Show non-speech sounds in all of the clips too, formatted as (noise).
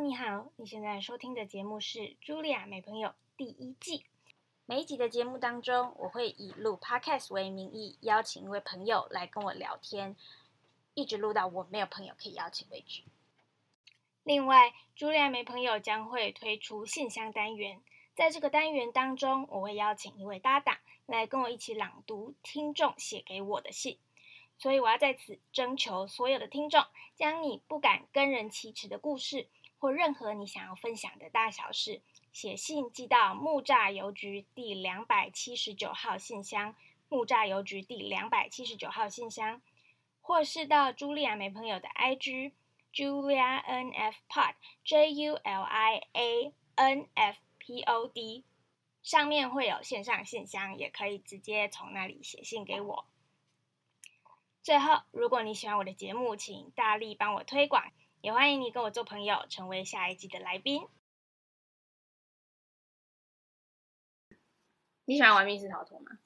你好，你现在收听的节目是《茱莉亚美朋友》第一季。每一集的节目当中，我会以录 Podcast 为名义，邀请一位朋友来跟我聊天，一直录到我没有朋友可以邀请为止。另外，茱莉亚美朋友将会推出信箱单元，在这个单元当中，我会邀请一位搭档来跟我一起朗读听众写给我的信。所以，我要在此征求所有的听众，将你不敢跟人启齿的故事，或任何你想要分享的大小事，写信寄到木栅邮局第两百七十九号信箱，木栅邮局第两百七十九号信箱，或是到茱莉亚美朋友的 IG Julia N F Pod J U L I A N F P O D，上面会有线上信箱，也可以直接从那里写信给我。最后，如果你喜欢我的节目，请大力帮我推广，也欢迎你跟我做朋友，成为下一季的来宾。你喜欢玩密室逃脱吗？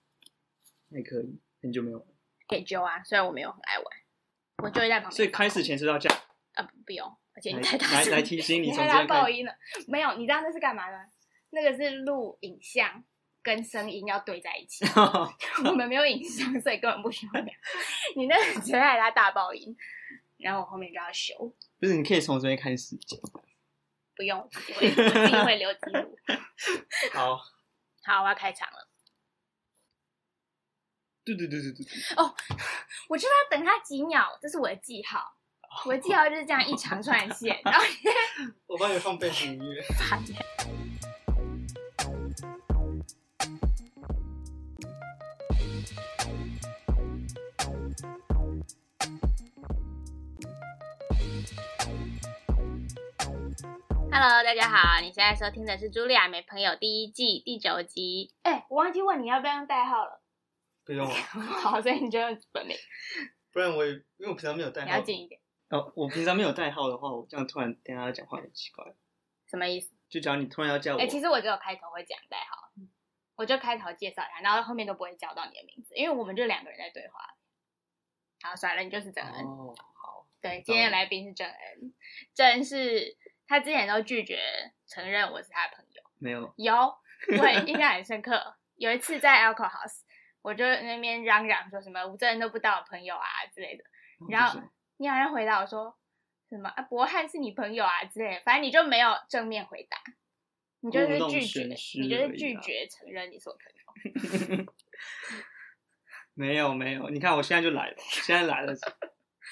还可以，很久没有玩。可以揪啊，虽然我没有很爱玩，我就会在旁边。所以开始前是要这样。啊，不用，而且你来太大声，来来提醒你你太大。爆音了。没有，你知道那是干嘛吗？那个是录影像跟声音要对在一起。(laughs) 我们没有影像，所以根本不需要。你那个直接害他大爆音，然后我后面就要修，不是，你可以从这边开始讲。不用，我自己会留记录。(laughs) 好，好，我要开场了。对对对对对，哦我就是要等他几秒，这是我的记号。我的记号就是这样一长串线，然后 (laughs) 我帮你放背景音乐。(laughs) Hello，大家好，你现在收听的是《茱莉亚没朋友》第一季第九集。哎、我忘记问你要不要用代号了。不用了，(laughs) 好，所以你就用本名，不然我也因为我平常没有代号你要。近一点。哦，我平常没有代号的话，我这样突然跟大家讲话很奇怪。什么意思？就假如你突然要叫我，哎、其实我只有开头会讲代号，我就开头介绍一下，然后后面都不会叫到你的名字，因为我们就两个人在对话。好，算了，你就是郑恩。哦，好，对，今天的来宾是郑恩，郑恩是他之前都拒绝承认我是他的朋友。没有，有，我也印象很深刻。有一次在 Alcohol House，我就那边嚷嚷说什么吴正恩都不当我朋友啊之类的，然后你好像回答我说什么啊博汉是你朋友啊之类的，反正你就没有正面回答，你就是拒绝，你就是拒绝承认你是我朋友。(laughs) 没有没有，你看我现在就来了，现在来了，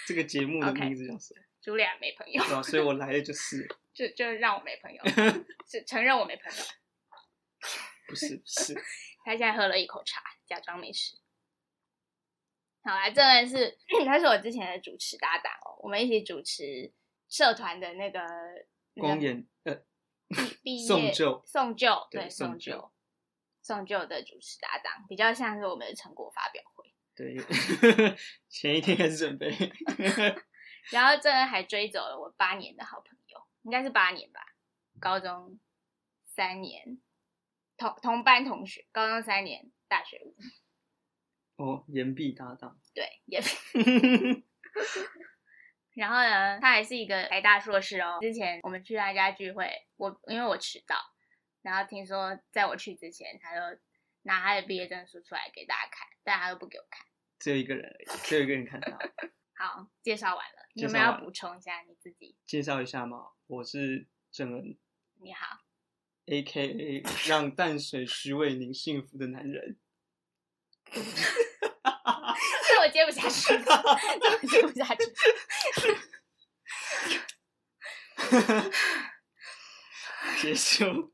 这个节目的 (laughs) 名字叫什么？茱莉亚没朋友，对吧？所以我来的就是，就就让我没朋友，(laughs) 是承认我没朋友。(laughs) 不是不是，他现在喝了一口茶，假装没事。好啦，这人是他是我之前的主持搭档哦，我们一起主持社团的那个那个光眼呃毕业送旧送旧对对送旧送旧的主持搭档，比较像是我们的成果发表会。对，(laughs) 前一天开始准备，然后这人还追走了我八年的好朋友，应该是八年吧，高中三年，同同班同学，高中三年，大学五，哦，岩壁搭档，对，岩壁 (laughs) 然后呢，他还是一个台大硕士哦。之前我们去他家聚会，我因为我迟到，然后听说在我去之前，他就拿他的毕业证书出来给大家看，但他都不给我看。只有一个人而已，只有一个人看到。(laughs) 好，介绍完了，你介绍完了有没有要补充一下你自己？介绍一下嘛，我是郑恩你好，，A K A (laughs) 让淡水徐伟宁幸福的男人。这我接不下去我接不下去。结束。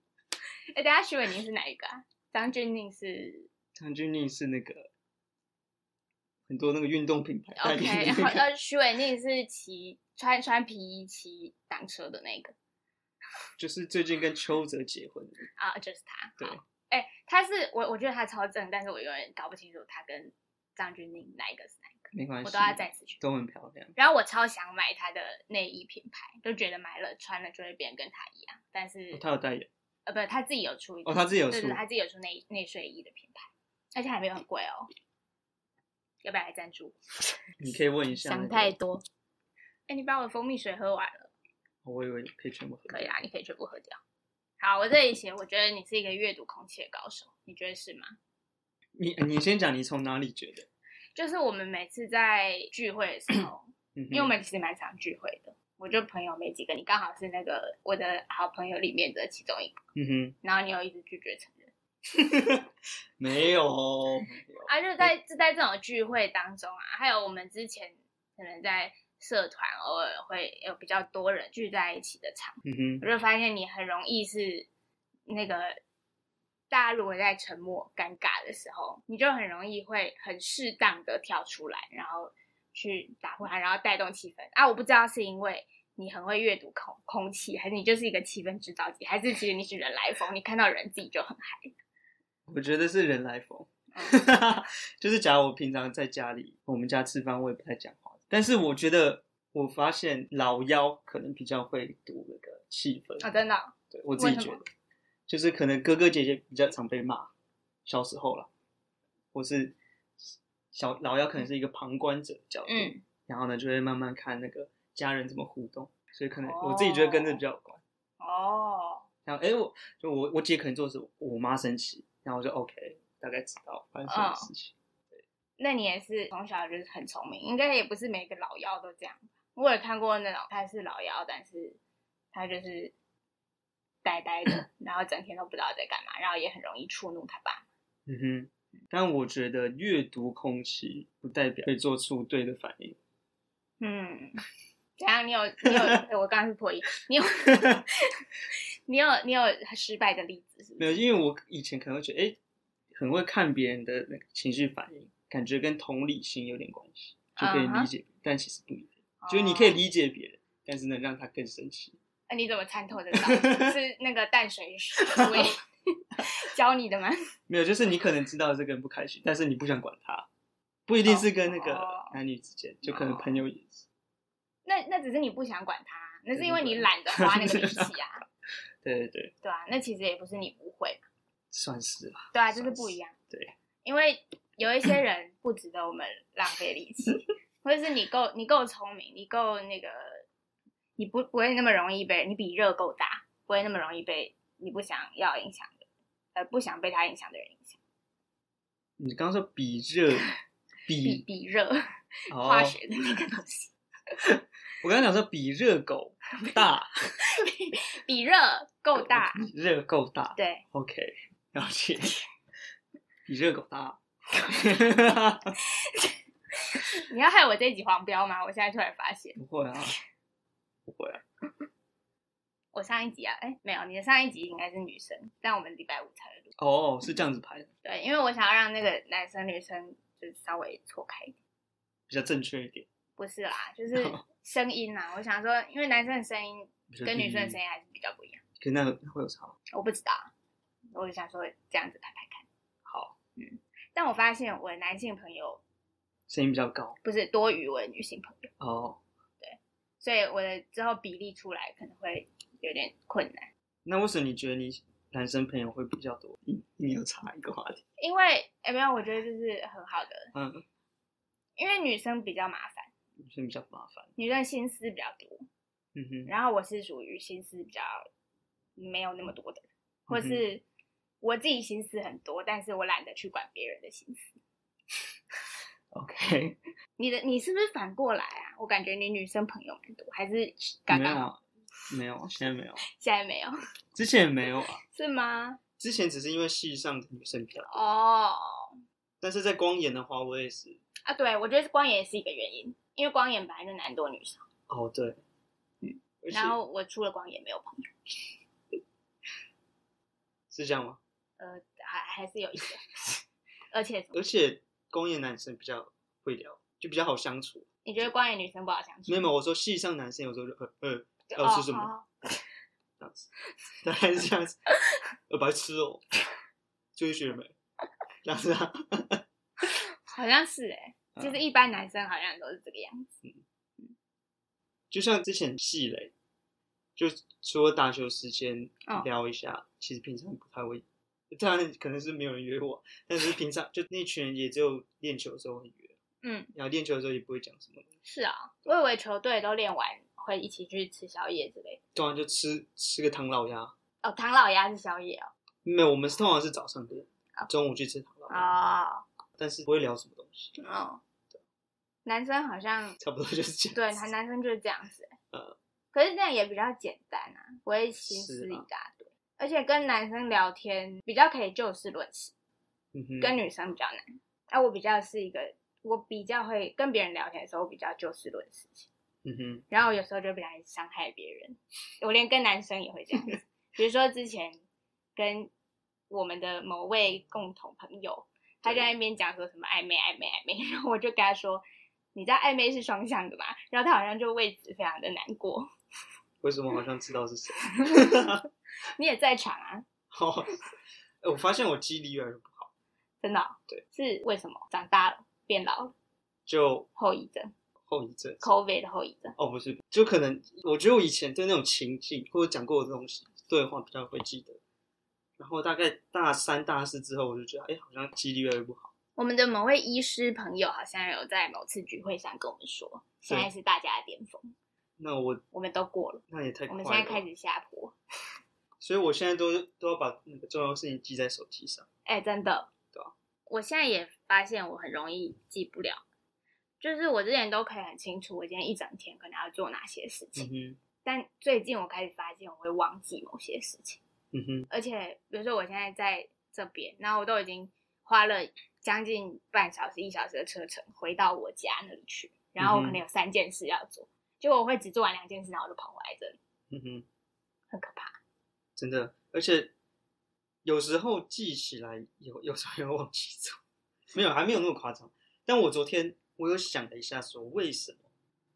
哎，等一下徐伟宁是哪一个啊？张钧甯是张钧甯是那个很多那个运动品牌 OK，言然后徐伟宁是骑穿穿皮衣骑单车的那个 (laughs) 就是最近跟邱泽结婚的。啊，就是他。对好，哎、他是我，我觉得他超正，但是我永远搞不清楚他跟张钧甯哪一个是哪一个，没关系，我都要再次去。都很漂亮。然后我超想买他的内衣品牌，就觉得买了穿了就会变跟他一样，但是、哦他有代言，呃不，他自己有出一个哦他自己有出对对，他自己有出内内睡衣的品牌，而且还没有很贵哦。要不要来赞助？(laughs) 你可以问一下、那想太多。哎、你把我的蜂蜜水喝完了，我以为可以全部喝掉。可以啊，你可以全部喝掉。好，我这里写，我觉得你是一个阅读空气的高手，你觉得是吗？你你先讲，你从哪里觉得？就是我们每次在聚会的时候，嗯，因为我们其实蛮常聚会的，我就朋友没几个，你刚好是那个我的好朋友里面的其中一个，嗯哼然后你又一直拒绝承认。哼，(laughs) 没有没有，啊，就是在就在这种聚会当中啊，还有我们之前可能在社团偶尔会有比较多人聚在一起的场合，嗯哼，我就发现你很容易是那个大家如果在沉默尴尬的时候，你就很容易会很适当的跳出来，然后去打破它，然后带动气氛啊！我不知道是因为你很会阅读空空气，还是你就是一个气氛制造机，还是其实你是人来疯，你看到人自己就很嗨。我觉得是人来疯，(laughs) 就是假如我平常在家里，我们家吃饭，我也不太讲话，但是我觉得我发现老妖可能比较会读那个气氛，啊，真的哦、对我自己觉得，就是可能哥哥姐姐比较常被骂，小时候啦，或是小老妖可能是一个旁观者的角度，嗯，然后呢就会慢慢看那个家人怎么互动，所以可能我自己觉得跟这比较有关。哦，然后哎，我就我我姐可能做的是我妈生气，然后我就 OK，大概知道发生什么事情。那你也是从小就是很聪明，应该也不是每个老妖都这样。我也看过那种他是老妖，但是他就是呆呆的，(laughs) 然后整天都不知道在干嘛，然后也很容易触怒他爸。嗯哼，但我觉得阅读空气不代表会做出对的反应。嗯，(laughs) 怎样？你有你有？(laughs) 我刚刚是破音，你有你有你有失败的例子是不是？没有，因为我以前可能会觉得，哎，很会看别人的那个情绪反应，感觉跟同理心有点关系，就可以理解，但其实不一定。就是你可以哦理解别人，但是能让他更生气。那、你怎么参透得到？(laughs) 是那个淡水水位 (laughs) 教你的吗？(laughs) 没有，就是你可能知道这个人不开心，但是你不想管他，不一定是跟那个哦男女之间，就可能朋友也是。那那只是你不想管他，那是因为你懒得花那个力气啊，(laughs) 对对对，对啊，那其实也不是你不会嘛，算是吧。对啊，就是不一样。对，因为有一些人不值得我们浪费力气，(laughs) 或者是你够你够聪明，你够那个，你不不会那么容易被你比热够大，不会那么容易被你不想要影响的，呃，不想被他影响的人影响。你刚刚说比热，比比比热，哦化学的那个东西，(laughs) 我刚刚讲说比热狗 (laughs) 大，比热够 (laughs) 大，比热够大。对，OK，了解。比热狗大。(laughs) 你要害我这一集黄标吗？我现在突然发现，不会啊，不会啊。我上一集啊，哎，没有，你的上一集应该是女生，但我们礼拜五才会录。哦，是这样子拍的，对，因为我想要让那个男生女生就是稍微错开一点，比较正确一点。不是啦，就是声音啦。我想说，因为男生的声音跟女生的声音还是比较不一样，可那个会有差吗。我不知道，我就想说这样子拍拍看。好，嗯但我发现我的男性朋友声音比较高。不是多于我的女性朋友，哦，对所以我的之后比例出来可能会有点困难。那为什么你觉得你男生朋友会比较多？你你有查一个话题？因为哎没有，我觉得这是很好的，嗯，因为女生比较麻烦，女生比较麻烦。女生心思比较多，嗯哼，然后我是属于心思比较没有那么多的人，或是我自己心思很多，但是我懒得去管别人的心思。(laughs) OK，你的你是不是反过来啊？我感觉你女生朋友蛮多，还是刚刚好？没有啊，没有，现在没有，(laughs) 现在没有，之前也没有啊。(laughs) 是吗？之前只是因为戏上的女生比较多，哦，但是在光研的话，我也是。啊，对，我觉得光眼也是一个原因，因为光眼本来就男多女少，哦，对，嗯，然后我除了光眼没有朋友，是这样吗？呃，还还是有一些，而且而且光眼男生比较会聊，就比较好相处。你觉得光眼女生不好相处？没有，我说系上男生有时候就呃呃就要吃什么哦这样子，大概是这样子。(laughs) 呃，白痴哦，注意学妹？这样子啊。(laughs) 好像是哎、嗯就是一般男生好像都是这个样子。就像之前系垒，就除了打球时间嗯聊一下，其实平常不太会。当然可能是没有人约我，但是平常 (laughs) 就那群人也只有练球的时候会约，嗯，然后练球的时候也不会讲什么。是啊，我以为球队都练完会一起去吃宵夜之类的。对啊，就吃吃个唐老鸭。哦，唐老鸭是宵夜哦。没有，我们是通常是早上的，哦中午去吃唐老鸭，哦，但是不会聊什么东西，哦，男生好像 (laughs) 差不多就是这样。对，他男生就是这样子。呃，可是这样也比较简单啊，不会心思一大堆，而且跟男生聊天比较可以就事论事，嗯哼，跟女生比较难。那、我比较是一个，我比较会跟别人聊天的时候我比较就事论事情，嗯哼，然后有时候就不小心伤害别人。我连跟男生也会这样子，(laughs) 比如说之前跟我们的某位共同朋友，他就在那边讲说什么暧昧暧昧暧昧，(laughs) 然后我就跟他说。你知道暧昧是双向的嘛？然后他好像就为此非常的难过。(laughs) 为什么好像知道是谁？(laughs) 你也在场啊？哦，哎我发现我记忆力越来越不好，真的哦、对，是为什么？长大了，变老了，就后遗症后遗症。，COVID 的后遗症。哦，不是，就可能我觉得我以前对那种情境或者讲过的东西对话比较会记得，然后大概大三、大四之后，我就觉得，哎，好像记忆力越来越不好。我们的某位医师朋友好像有在某次聚会上跟我们说，现在是大家的巅峰，那我我们都过了，那也太我快了。们现在开始下坡。所以我现在都都要把那个重要事情记在手机上。哎、真的，对啊我现在也发现我很容易记不了，就是我之前都可以很清楚我今天一整天可能要做哪些事情，嗯哼，但最近我开始发现我会忘记某些事情。嗯哼，而且比如说我现在在这边，然后我都已经花了将近半小时、一小时的车程回到我家那里去，然后我可能有三件事要做，结果我会只做完两件事，然后我就跑回来这里，嗯哼，很可怕。真的，而且有时候记起来有，有时候又忘记走，没有，还没有那么夸张。但我昨天我有想了一下，说为什么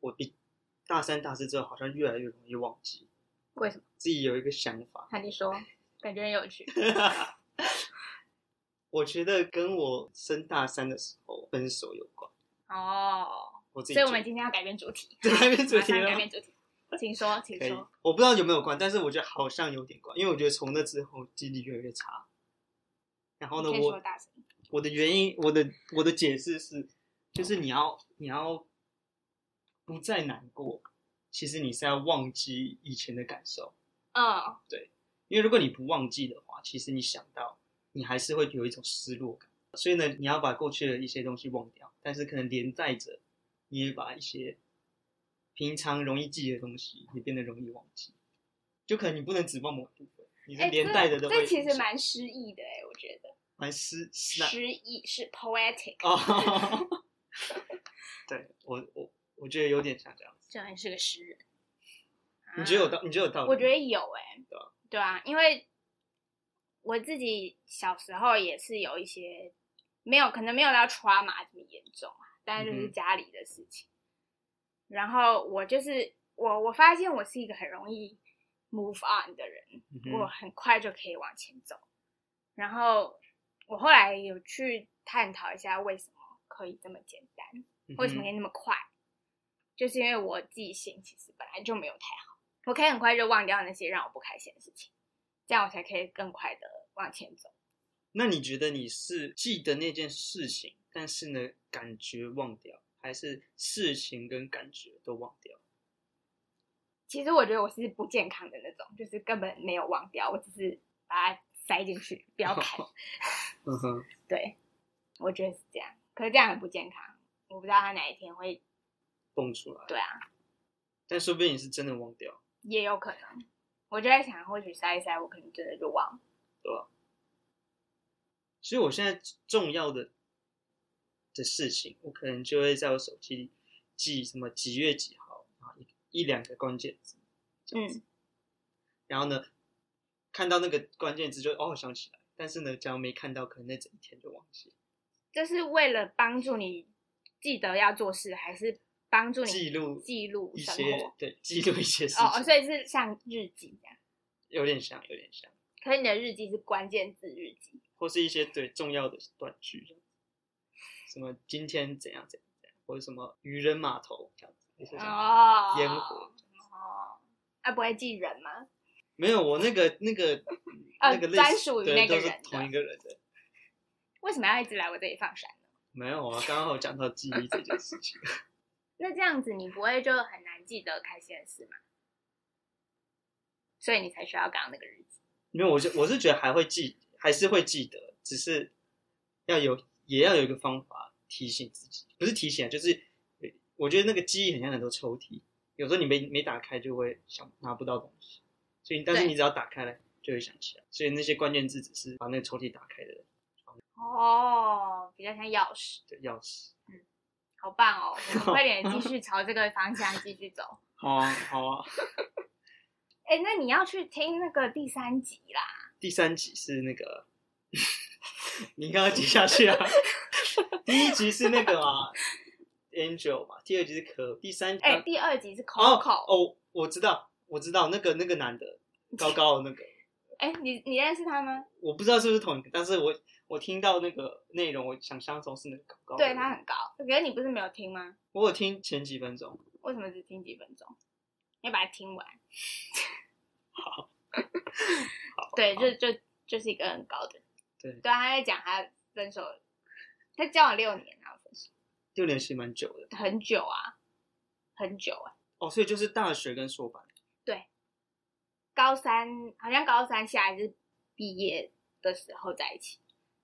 我比大三、大四之后好像越来越容易忘记，为什么？自己有一个想法。那你说，感觉很有趣。(laughs) 我觉得跟我升大三的时候分手有关。哦，我自己所以我们今天要改变主题，对改变主题改变主题，请说，(laughs) 请说。，我不知道有没有关，但是我觉得好像有点关，因为我觉得从那之后记忆力越来越差。然后呢，我。我的原因，我的我的解释是，就是你要你要不再难过，其实你是要忘记以前的感受，嗯，对因为如果你不忘记的话，其实你想到你还是会有一种失落感。所以呢，你要把过去的一些东西忘掉，但是可能连带着你也把一些平常容易记的东西也变得容易忘记，就可能你不能只忘某部分，你是哎，连带的都这这其实蛮诗意的哎，我觉得。蛮诗诗啊诗意是 poetic，哦，(laughs) 对我我我觉得有点像这样子。就很是个诗人。啊你觉得有道？你觉得有道理？我觉得有哎、对啊对啊，因为我自己小时候也是有一些没有，可能没有到 trauma 这么严重啊，但是就是家里的事情。然后我就是我，我发现我是一个很容易 move on 的人，嗯我很快就可以往前走。然后我后来有去探讨一下为什么可以这么简单，嗯为什么可以那么快？就是因为我记性其实本来就没有太好，我可以很快就忘掉那些让我不开心的事情，这样我才可以更快的往前走。那你觉得你是记得那件事情，但是呢感觉忘掉，还是事情跟感觉都忘掉？其实我觉得我是不健康的那种，就是根本没有忘掉，我只是把它塞进去，不要看。(laughs) 嗯哼，(laughs) 对，我觉得是这样，可是这样很不健康。我不知道他哪一天会，蹦出来。对啊，但说不定你是真的忘掉，也有可能。我就在想，或许塞一塞，我可能真的就忘了。对吧？所以我现在重要的的事情，我可能就会在我手机里记什么几月几号，啊一一两个关键字，这样子。嗯，然后呢，看到那个关键字就哦想起来，但是呢，假如没看到，可能那整一天就忘记了。这是为了帮助你记得要做事，还是帮助你记录记录一？些对，记录一些事情，哦，所以是像日记这样。有点像，有点像，可是你的日记是关键字日记，或是一些对重要的短句，什么今天怎样怎样怎样，或者什么渔人码头这样子，哦，烟火。哦，啊，不会记人吗？没有，我那个那个、呃那个专属于那个人同一个人的。为什么要一直来我这里放闪呢？没有啊，刚好讲到记忆这件事情。那这样子你不会就很难记得开心的事吗？所以你才需要刚刚那个日记。因为我是我是觉得还会记，还是会记得，只是要有也要有一个方法提醒自己，不是提醒啊，就是我觉得那个记忆很像很多抽屉，有时候你没没打开就会想拿不到东西，所以但是你只要打开了就会想起来，所以那些关键字只是把那个抽屉打开的哦，比较像钥匙，对钥匙。好棒哦！我们 (laughs) 快点继续朝这个方向继续走。(laughs) 好啊，好啊。(laughs) 哎，那你要去听那个第三集啦。第三集是那个，你刚刚接下去啊。第一集是那个嘛，Angel 嘛，第二集是可，第三集哎，第二集是哦 Coco。哦，我知道，我知道那个那个男的高高的那个，哎，你你认识他吗？我不知道是不是同一个，但是我我听到那个内容，我想象中是那个高。对他很高，可是你不是没有听吗？我有听前几分钟，为什么只听几分钟？你要把它听完。(laughs) 好，对，就就就是一个很高的。对对啊，他在讲他分手，他交往六年然后分手，六年其实蛮久的很久啊，很久啊。哦，所以就是大学跟硕班，高三好像高三下还是毕业的时候在一起，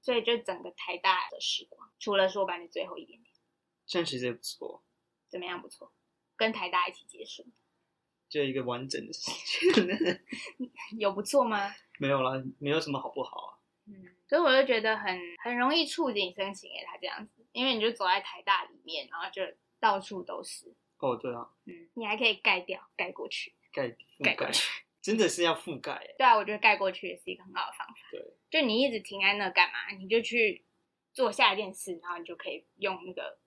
所以就整个台大的时光，除了硕班的最后一点点，这样其实也不错，怎么样？不错，跟台大一起结束，(laughs) 就一个完整的时间。(laughs) 有不错吗？(laughs) 没有啦，没有什么好不好啊。嗯，所以我就觉得很很容易触景生情诶，他这样子，因为你就走在台大里面，然后就到处都是，哦，对啊，嗯，你还可以盖掉、盖过去、盖覆盖盖过去。真的是要覆盖欸对啊，我觉得盖过去也是一个很好的方法。对，就你一直停在那干嘛？你就去做下一件事，然后你就可以用那个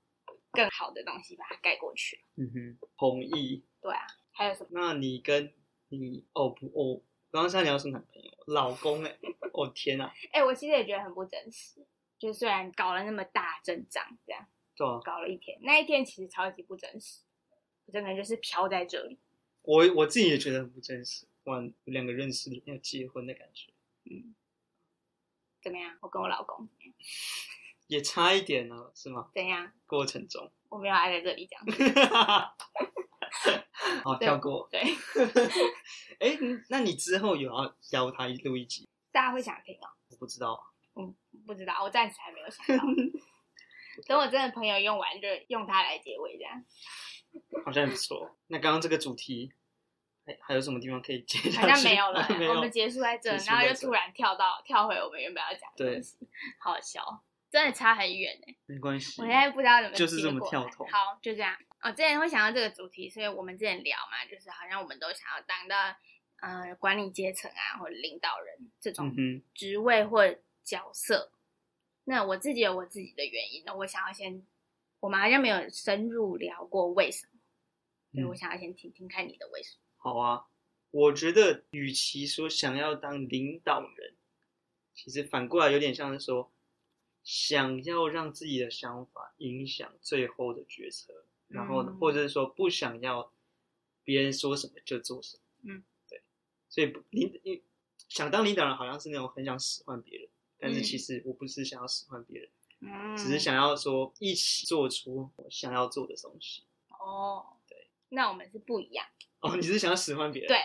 更好的东西把它盖过去。嗯哼，同意。对啊，还有什么？那你跟你哦不哦，刚刚是要聊是男朋友、老公哎、哦天啊，哎、我其实也觉得很不真实。就虽然搞了那么大阵仗，这样对啊，搞了一天，那一天其实超级不真实，我真的就是飘在这里。我我自己也觉得很不真实，哇，两个认识要结婚的感觉，嗯，怎么样？我跟我老公？也差一点呢，是吗？怎样？过程中，我没有爱在这里讲。好 (laughs) 对跳过。对，(laughs) 哎、那你之后有要邀他录一集？大家会想听哦。我不知道嗯，不知道，我暂时还没有想到。(laughs) 等我真的朋友用完，就用它来结尾，这样好像也不错。那刚刚这个主题还还有什么地方可以接下好？像没有了。(laughs) 没有我们结束在这，然后又突然跳到跳回我们原本要讲的对东西，好好笑，真的差很远哎。没关系。我现在不知道怎么就是这么跳脱好，就这样。哦，之前会想到这个主题，所以我们之前聊嘛，就是好像我们都想要当到呃管理阶层啊，或者领导人这种嗯，职位或角色。那我自己有我自己的原因，那我想要先，我们好像没有深入聊过为什么，所以我嗯想要先听听看你的为什么。好啊。我觉得，与其说想要当领导人，其实反过来有点像是说，想要让自己的想法影响最后的决策，然后呢，嗯或者是说不想要别人说什么就做什么。嗯，对。所以不领因想当领导人，好像是那种很想使唤别人，但是嗯其实我不是想要使唤别人，嗯，只是想要说一起做出我想要做的东西。哦，对，那我们是不一样。哦，你是想要使唤别人？对，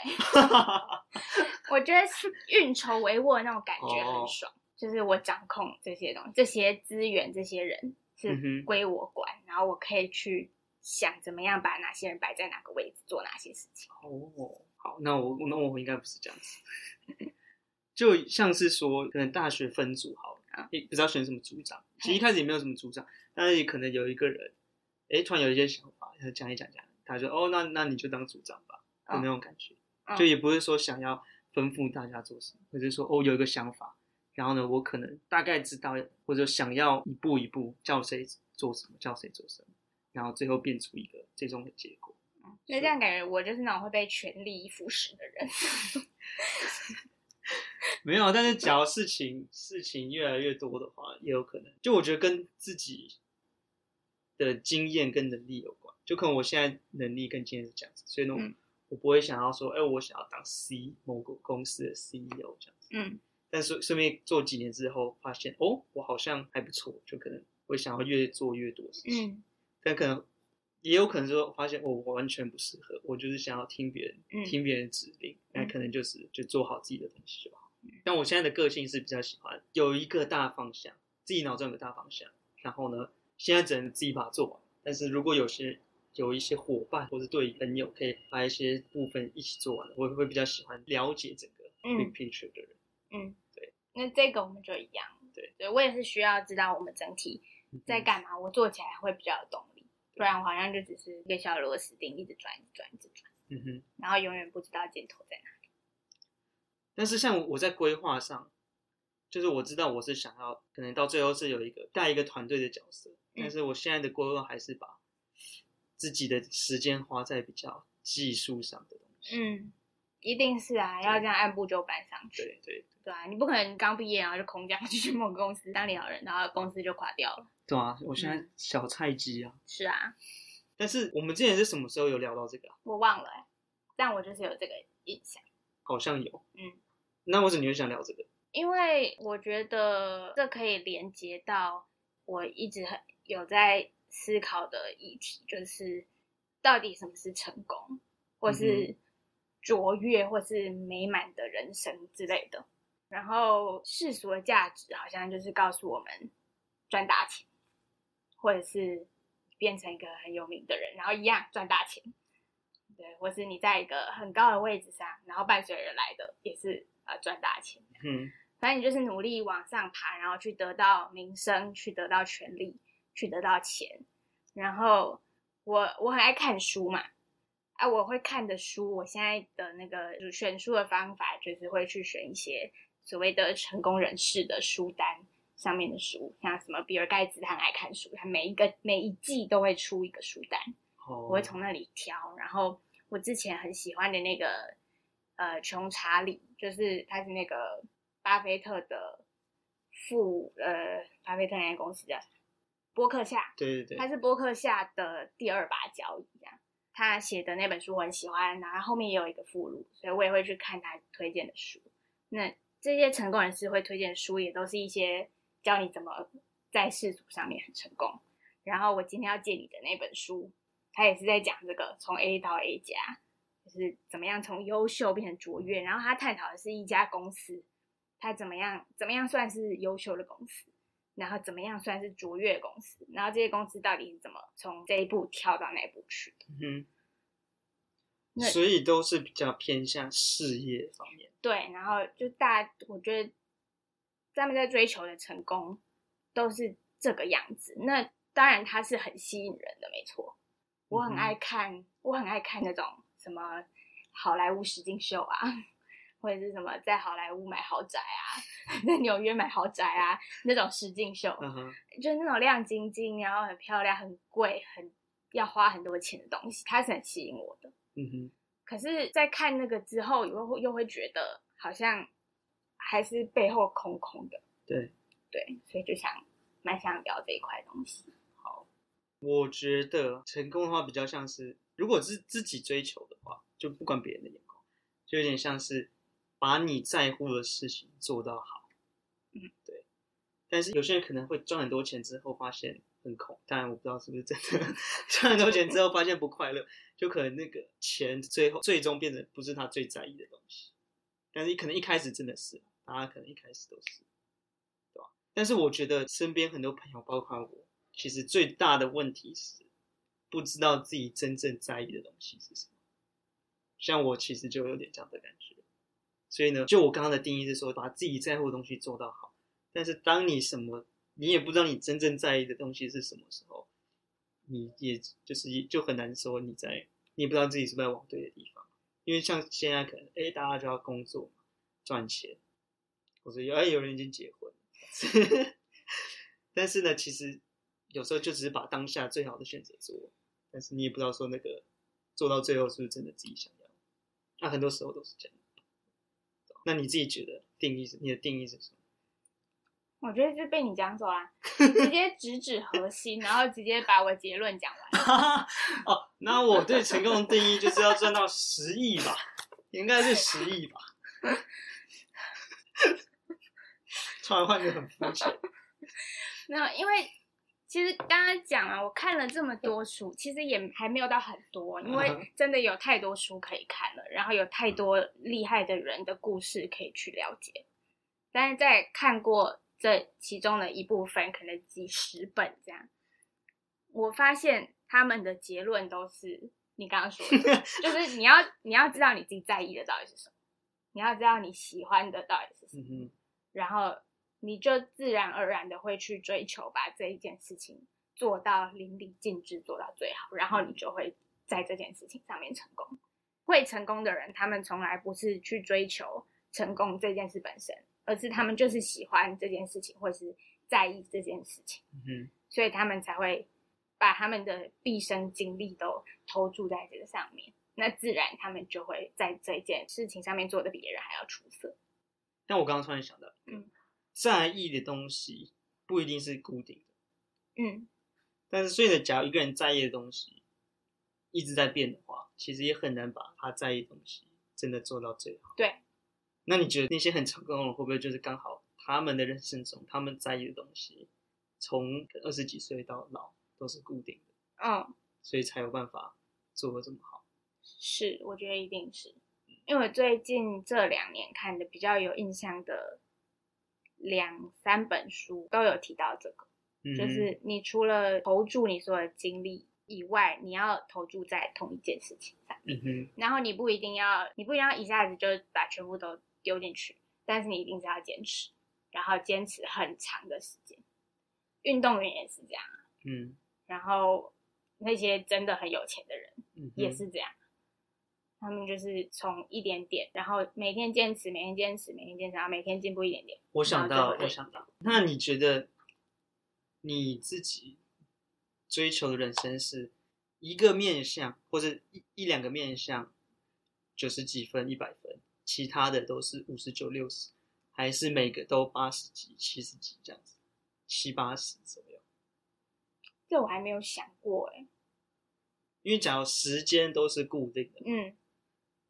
(laughs) 我觉得是运筹帷幄的那种感觉哦很爽，就是我掌控这些东西、这些资源、这些人嗯是哼归我管，然后我可以去想怎么样把哪些人摆在哪个位置做哪些事情。哦，好，那我那我应该不是这样子，就像是说，可能大学分组好了啊，也不知道选什么组长，其实一开始也没有什么组长，但是也可能有一个人，哎，突然有一些想法，要讲一讲讲，他说哦，那那你就当组长吧，的嗯那种感觉，嗯就也不是说想要吩咐大家做什么，或者说哦有一个想法，然后呢，我可能大概知道，或者想要一步一步叫谁做什么，叫谁做什么，然后最后变出一个最终的结果。那这样感觉我就是那种会被权力腐蚀的人。(laughs) 没有，但是假如事情事情越来越多的话，也有可能。就我觉得跟自己的经验跟能力有关。就可能我现在能力跟经验是这样子，所以呢，嗯我不会想要说，哎、我想要当 C 某个公司的 CEO 这样子。嗯但是顺便做几年之后，发现哦，我好像还不错，就可能会想要越做越多事情。嗯但可能也有可能说发现哦，我完全不适合，我就是想要听别人、嗯听别人指令，那嗯可能就是就做好自己的东西就好。但我现在的个性是比较喜欢有一个大方向，自己脑中有个大方向，然后呢，现在只能自己把它做完。但是如果有些有一些伙伴或者对朋友可以把一些部分一起做完了，我会比较喜欢了解整个嗯 big picture 的人。嗯，对。那这个我们就一样，对，对我也是需要知道我们整体在干嘛，我做起来会比较有动力，不然我好像就只是一个小螺丝钉，一直转，一直转，一直转，嗯哼。然后永远不知道箭头在哪里。但是像我在规划上，就是我知道我是想要，可能到最后是有一个带一个团队的角色，嗯但是我现在的规划还是把自己的时间花在比较技术上的东西。嗯，一定是啊，要这样按部就班上去。对对对啊，你不可能刚毕业然后就空降去 (laughs) 某个公司当领导人，然后公司就垮掉了。对啊！我现在嗯小菜鸡啊。是啊，但是我们之前是什么时候有聊到这个啊？我忘了、欸，但我就是有这个印象。好像有。嗯，那为什么你会想聊这个？因为我觉得这可以连接到我一直很有在思考的议题，就是到底什么是成功，或是卓越，或是美满的人生之类的。然后世俗的价值好像就是告诉我们赚大钱，或者是变成一个很有名的人，然后一样赚大钱。对，或是你在一个很高的位置上，然后伴随而来的也是呃赚大钱。嗯反正你就是努力往上爬，然后去得到名声，去得到权利，去得到钱。然后我我很爱看书嘛，啊，我会看的书，我现在的那个选书的方法就是会去选一些所谓的成功人士的书单上面的书，像什么比尔盖茨他很爱看书，他每一个每一季都会出一个书单，哦，我会从那里挑。然后我之前很喜欢的那个呃穷查理，就是他是那个巴菲特的副呃巴菲特那家公司叫啥？波克夏，对对对，他是波克夏的第二把交椅，这样。他写的那本书我很喜欢，然后后面也有一个附录，所以我也会去看他推荐的书。那这些成功人士会推荐的书，也都是一些教你怎么在世俗上面很成功。然后我今天要借你的那本书，他也是在讲这个从 A 到 A 加，就是怎么样从优秀变成卓越。然后他探讨的是一家公司，他怎么样怎么样算是优秀的公司，然后怎么样算是卓越公司，然后这些公司到底是怎么从这一步跳到那一步去的。嗯所以都是比较偏向事业方面。对，然后就大，我觉得他们在追求的成功都是这个样子。那当然，它是很吸引人的，没错。我很爱看，我很爱看那种什么好莱坞实境秀啊，或者是什么在好莱坞买豪宅啊，在纽约买豪宅啊那种实境秀，嗯哼，就是那种亮晶晶，然后很漂亮、很贵、很要花很多钱的东西，它是很吸引我的。嗯哼，可是，在看那个之后，又会又会觉得好像还是背后空空的，对。对，所以就想蛮想聊这一块东西。好我觉得成功的话比较像是，如果是自己追求的话，就不管别人的眼光，就有点像是把你在乎的事情做到好。嗯，对。但是有些人可能会赚很多钱之后发现很空，当然我不知道是不是真的 (laughs) 赚很多钱之后发现不快乐，就可能那个钱最后最终变成不是他最在意的东西。但是可能一开始真的是，大家可能一开始都是，对吧？但是我觉得身边很多朋友，包括我。其实最大的问题是不知道自己真正在意的东西是什么。像我其实就有点这样的感觉，所以呢，就我刚刚的定义是说，把自己在乎的东西做到好。但是当你什么你也不知道你真正在意的东西是什么时候，你也就是就很难说你在你也不知道自己是不是在往对的地方。因为像现在可能哎大家就要工作赚钱，或者有哎有人已经结婚，(laughs) 但是呢，其实。有时候就只是把当下最好的选择做，但是你也不知道说那个做到最后是不是真的自己想要。那很多时候都是这样。那你自己觉得定义是？你的定义是什么？我觉得就被你讲走啦，(laughs) 直接直指核心，然后直接把我结论讲完。(laughs) 哦，那我对成功的定义就是要赚到十亿吧，应该是十亿吧。突然换个很肤浅。(laughs) 没有，因为。其实刚刚讲了，我看了这么多书，其实也还没有到很多，因为 (laughs) 真的有太多书可以看了，然后有太多厉害的人的故事可以去了解。但是在看过这其中的一部分，可能几十本这样，我发现他们的结论都是你刚刚说的，(laughs) 就是你要你要知道你自己在意的到底是什么，你要知道你喜欢的到底是什么，然后你就自然而然的会去追求把这一件事情做到淋漓尽致，做到最好，然后你就会在这件事情上面成功。会成功的人，他们从来不是去追求成功这件事本身，而是他们就是喜欢这件事情，或是在意这件事情，嗯哼，所以他们才会把他们的毕生精力都投注在这个上面。那自然他们就会在这件事情上面做的比别人还要出色。但我刚刚突然想到，嗯，在意的东西不一定是固定的，嗯，但是所以呢，假如一个人在意的东西一直在变的话，其实也很难把他在意的东西真的做到最好。对。那你觉得那些很成功的人会不会就是刚好他们的人生中，他们在意的东西，从二十几岁到老都是固定的，嗯。所以才有办法做得这么好？是，我觉得一定是，因为我最近这两年看的比较有印象的两三本书都有提到这个，嗯就是你除了投注你所有的精力以外，你要投注在同一件事情上，嗯哼，然后你不一定要，你不一定要一下子就把全部都丢进去，但是你一定是要坚持，然后坚持很长的时间。运动员也是这样，嗯然后那些真的很有钱的人。嗯，也是这样。他们就是从一点点，然后每天坚持，每天坚持，每天坚持，然后每天进步一点点。我想到，我想到，那你觉得你自己追求的人生是一个面相，或者一一两个面相，九十几分、一百分，其他的都是五十九、六十，还是每个都八十几、七十几这样子，七八十左右？这我还没有想过哎。因为假如时间都是固定的，嗯，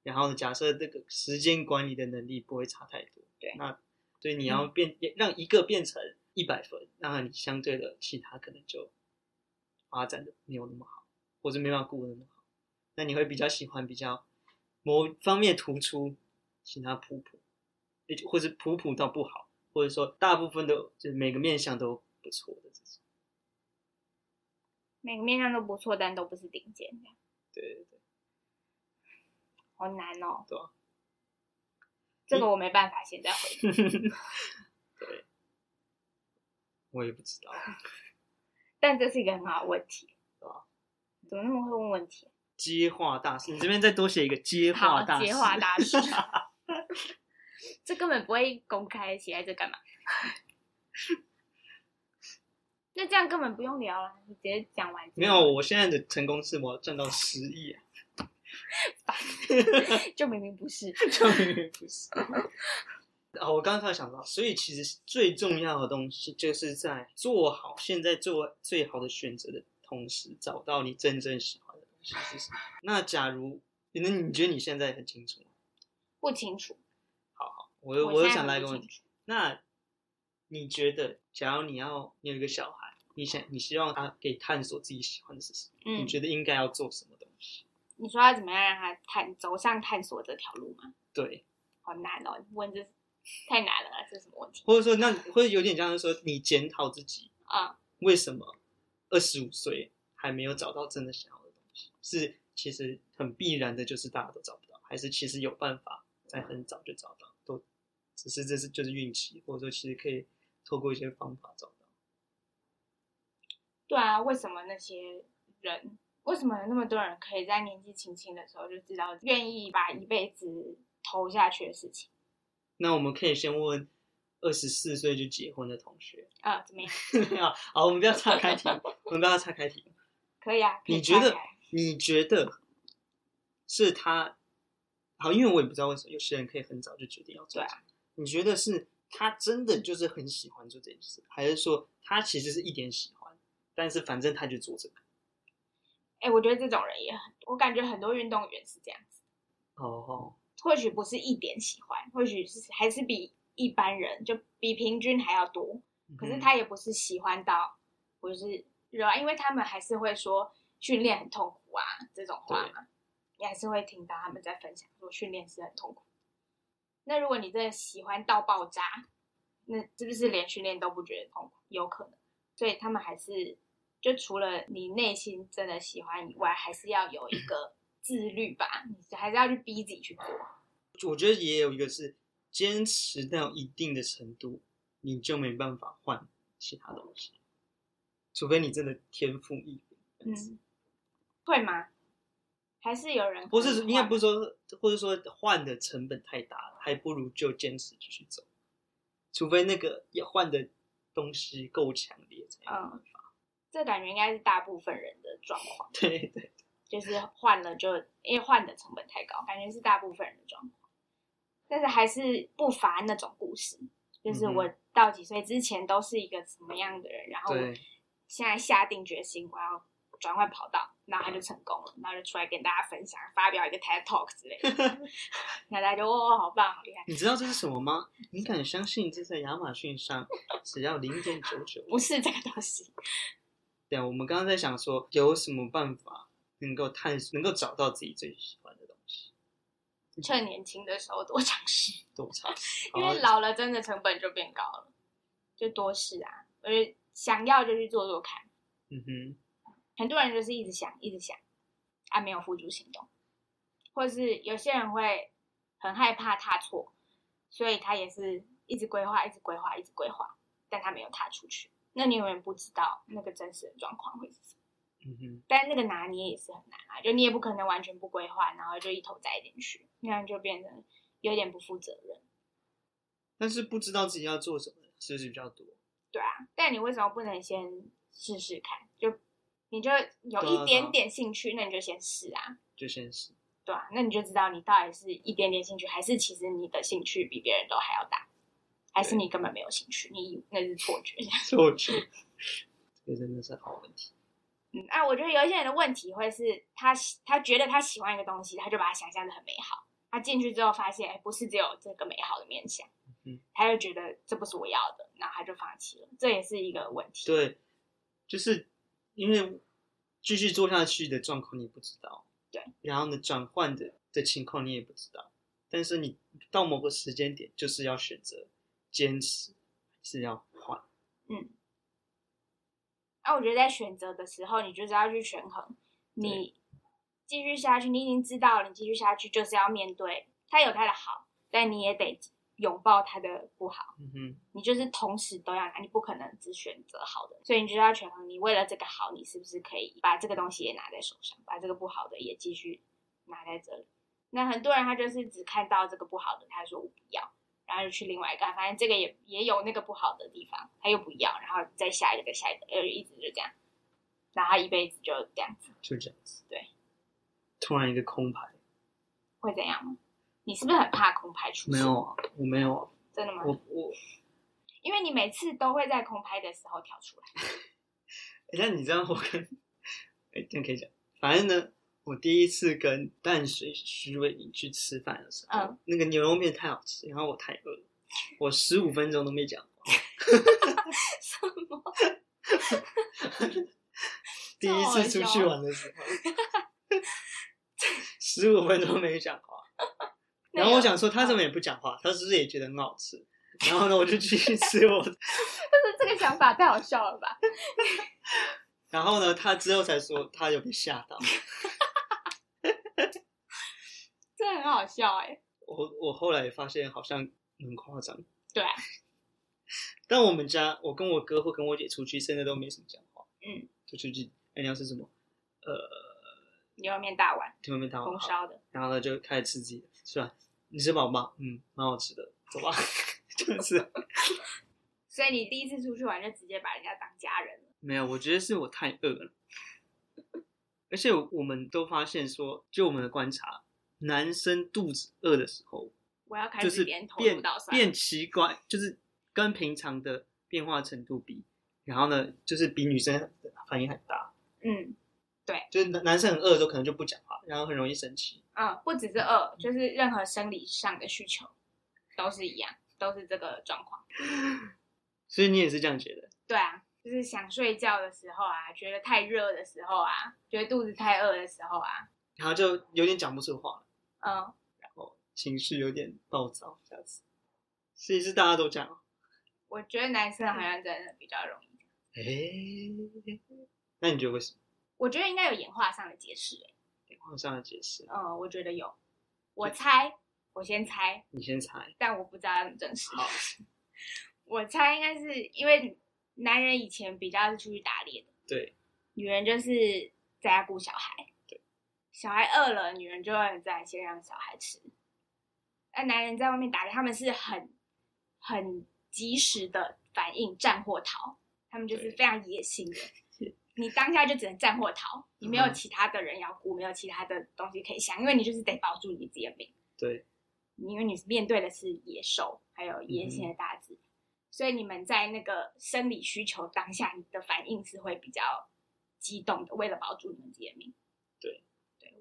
然后假设这个时间管理的能力不会差太多，对嗯那所以你要变、让一个变成一百分，那你相对的其他可能就发展的没有那么好，或者没办法顾得那么好，那你会比较喜欢比较某方面突出，其他普普，也就或者普普到不好，或者说大部分都就是每个面相都不错的这种，每个面相都不错，但都不是顶尖，这样。对对对，好难哦。对啊这个我没办法现在回答，(laughs) 对，我也不知道。(laughs) 但这是一个很好的问题。对啊怎么那么会问问题？接话大师，你这边再多写一个接话，大师。接话大师。(laughs) 这根本不会公开写在这干嘛？那这样根本不用聊了，你直接讲完。没有，，我现在的成功是我要赚到十亿啊，(laughs) 就明明不是。(laughs) 就明明不是。啊，(laughs) 我刚刚突然想到，所以其实最重要的东西就是在做好现在做最好的选择的同时，找到你真正喜欢的东西是什么。那假如，那你觉得你现在很清楚吗？不清楚。好好，我又我又想来一个问题。那你觉得，假如你要你有一个小孩，你想你希望他可以探索自己喜欢的是什么？嗯你觉得应该要做什么东西？你说要怎么样让他探走上探索这条路吗？对，好难哦，你问这太难了，这是什么问题？或者说那或者有点像是说，你检讨自己啊、为什么二十五岁还没有找到真的想要的东西？是其实很必然的，就是大家都找不到，还是其实有办法在很早就找到？都只是这是就是运气，或者说其实可以透过一些方法找到。对啊，为什么那些人，为什么有那么多人可以在年纪轻轻的时候就知道愿意把一辈子投下去的事情那我们可以先问二十四岁就结婚的同学，啊？怎么样？(laughs) 好，好，我们不要岔开题，我们不要岔开题。(laughs) 可以啊，以你觉得？你觉得是他好？因为我也不知道为什么有些人可以很早就决定要做对啊。你觉得是他真的就是很喜欢做这件事，还是说他其实是一点喜欢，但是反正他就做这个？哎、我觉得这种人也很，我感觉很多运动员是这样子，哦哦，或许不是一点喜欢，或许是还是比一般人就比平均还要多，可是嗯他也不是喜欢到，我就是热爱，因为他们还是会说训练很痛苦啊这种话嘛，你还是会听到他们在分享说训练是很痛苦。那如果你真的喜欢到爆炸，那是不是连训练都不觉得痛苦？有可能，所以他们还是就除了你内心真的喜欢以外，还是要有一个自律吧，你还是要去逼自己去做。我觉得也有一个是坚持到一定的程度，你就没办法换其他东西，除非你真的天赋异禀。嗯，会吗？还是有人不是应该不是说，或者说换的成本太大了，还不如就坚持继续走。除非那个要换的东西够强烈，才有办法。这感觉应该是大部分人的状况。对对，就是换了就因为换的成本太高，感觉是大部分人的状况。但是还是不乏那种故事，就是我到几岁之前都是一个什么样的人，然后现在下定决心我要转换跑道。然后他就成功了，然后就出来跟大家分享，发表一个 TED Talk 之类的，(laughs) 那大家就哇，好棒，好厉害！你知道这是什么吗？你敢相信这在亚马逊上只要零点九九？不是这个东西。对啊，我们刚刚在想说，有什么办法能够探索，能够找到自己最喜欢的东西？趁年轻的时候多尝试，多尝试，因为老了真的成本就变高了，就多试啊！我觉得想要就去做做看。嗯哼。很多人就是一直想，一直想，啊，没有付诸行动，或是有些人会很害怕踏错，所以他也是一直规划，一直规划，一直规划，但他没有踏出去。那你永远不知道那个真实的状况会是什么。嗯哼。但那个拿捏也是很难啊，就你也不可能完全不规划，然后就一头栽进去，那样就变成有点不负责任。但是不知道自己要做什么，是不是比较多？对啊，但你为什么不能先试试看？就。你就有一点点兴趣，那你就先试啊，就先试，对啊，那你就知道你到底是一点点兴趣，还是其实你的兴趣比别人都还要大，还是你根本没有兴趣，你那是错觉。(laughs) 错觉，这个真的是好问题。嗯啊，我觉得有一些人的问题会是他他觉得他喜欢一个东西，他就把它想象的很美好，他进去之后发现，哎，不是只有这个美好的面相，嗯，他就觉得这不是我要的，然后他就放弃了，这也是一个问题。对，就是因为。继续做下去的状况你不知道，对，然后呢，转换的的情况你也不知道，但是你到某个时间点就是要选择坚持，是要换，嗯，那我觉得在选择的时候，你就是要去权衡，你继续下去，你已经知道了，你继续下去就是要面对它有它的好，但你也得。拥抱他的不好，嗯哼，你就是同时都要拿，你不可能只选择好的，所以你就要权衡，你为了这个好，你是不是可以把这个东西也拿在手上，把这个不好的也继续拿在这里？那很多人他就是只看到这个不好的，他说我不要，然后就去另外一个，反正这个也也有那个不好的地方，他又不要，然后再下一个，再下一个，呃，一直就这样，然后他一辈子就这样子，就这样子，对，(laughs) 突然一个空牌，会怎样吗？你是不是很怕空拍出现？没有啊，我没有啊。真的吗？我我，因为你每次都会在空拍的时候跳出来。(laughs) 那你这样我跟，哎，这样可以讲。反正呢，我第一次跟淡水徐伟宁去吃饭的时候，嗯，那个牛肉面太好吃，然后我太饿了，我十五分钟都没讲话。(laughs) (laughs) 什么？(laughs) 第一次出去玩的时候，十五分钟没讲话。然后我想说，他怎么也不讲话？他是不是也觉得很好吃？然后呢，我就继续吃我。但是这个想法太好笑了吧？然后呢，他之后才说他有被吓到。这很好笑哎！我我后来发现好像很夸张。对。(laughs) 但我们家，我跟我哥或跟我姐出去，现在都没什么讲话。嗯。就出去，哎，你要吃什么？呃，牛肉面大碗，牛肉面大碗，红烧的。然后呢，就开始吃自己的，是吧？你吃饱吗？嗯，蛮好吃的，走吧，(laughs) 就是。(laughs) 所以你第一次出去玩就直接把人家当家人了？没有，我觉得是我太饿了。而且我们都发现说，就我们的观察，男生肚子饿的时候，我要开始变变奇怪，就是跟平常的变化程度比，然后呢，就是比女生反应很大。嗯。对，就是男男生很饿的时候，可能就不讲话，然后很容易生气。嗯，不只是饿，就是任何生理上的需求都是一样，都是这个状况。(laughs) 所以你也是这样觉得？对啊，就是想睡觉的时候啊，觉得太热的时候啊，觉得肚子太饿的时候啊，然后就有点讲不出话了，嗯，然后情绪有点暴躁这样子。所以是大家都这样哦。我觉得男生好像真的比较容易。哎，那你觉得为什么？我觉得应该有演化上的解释、欸，演化上的解释，嗯，我觉得有。我猜，我先猜，你先猜。但我不知道要怎么证实。好，我猜应该是因为男人以前比较是出去打猎的，对，女人就是在家顾小孩。对，小孩饿了，女人就会在先让小孩吃。那男人在外面打猎，他们是很很及时的反应，战或逃，他们就是非常野性的。(laughs) 你当下就只能战或逃，你没有嗯其他的人要顾，没有其他的东西可以想，因为你就是得保住你自己的命。对，因为你面对的是野兽，还有野性的大自然，所以你们在那个生理需求当下，你的反应是会比较激动的，为了保住你们自己的命。